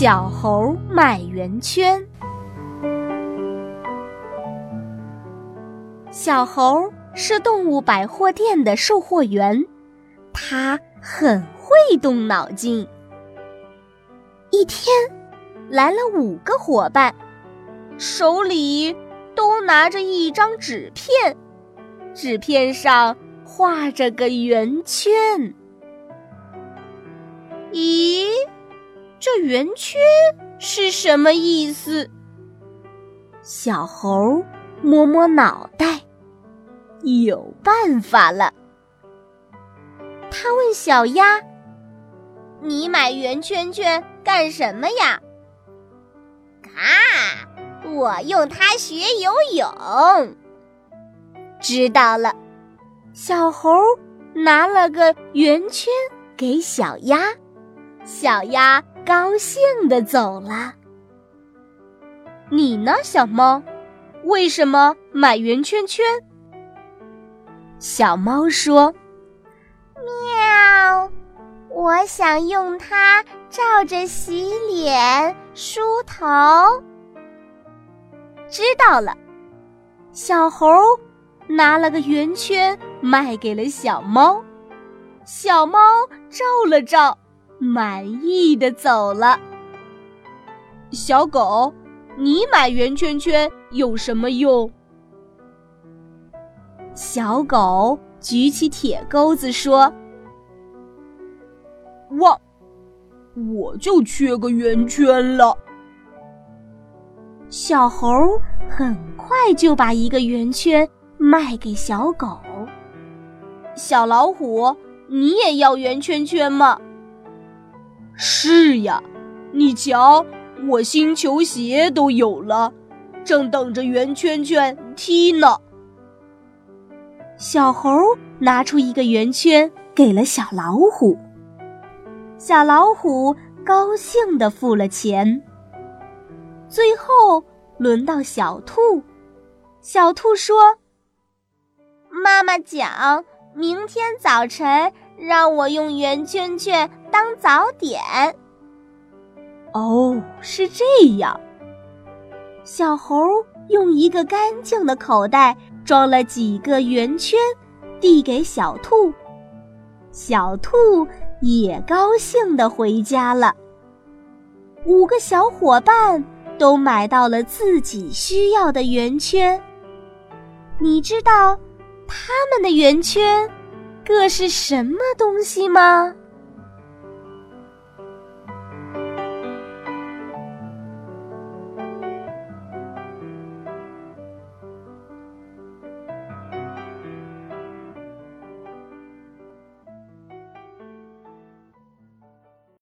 小猴卖圆圈。小猴是动物百货店的售货员，他很会动脑筋。一天，来了五个伙伴，手里都拿着一张纸片，纸片上画着个圆圈。一？这圆圈是什么意思？小猴摸摸脑袋，有办法了。他问小鸭：“你买圆圈圈干什么呀？”“啊，我用它学游泳。”知道了。小猴拿了个圆圈给小鸭，小鸭。高兴的走了。你呢，小猫？为什么买圆圈圈？小猫说：“喵，我想用它照着洗脸、梳头。”知道了。小猴拿了个圆圈卖给了小猫，小猫照了照。满意的走了。小狗，你买圆圈圈有什么用？小狗举起铁钩子说：“我，我就缺个圆圈了。”小猴很快就把一个圆圈卖给小狗。小老虎，你也要圆圈圈吗？是呀，你瞧，我新球鞋都有了，正等着圆圈圈踢呢。小猴拿出一个圆圈给了小老虎，小老虎高兴的付了钱。最后轮到小兔，小兔说：“妈妈讲，明天早晨。”让我用圆圈圈当早点。哦，是这样。小猴用一个干净的口袋装了几个圆圈，递给小兔。小兔也高兴的回家了。五个小伙伴都买到了自己需要的圆圈。你知道他们的圆圈？这是什么东西吗？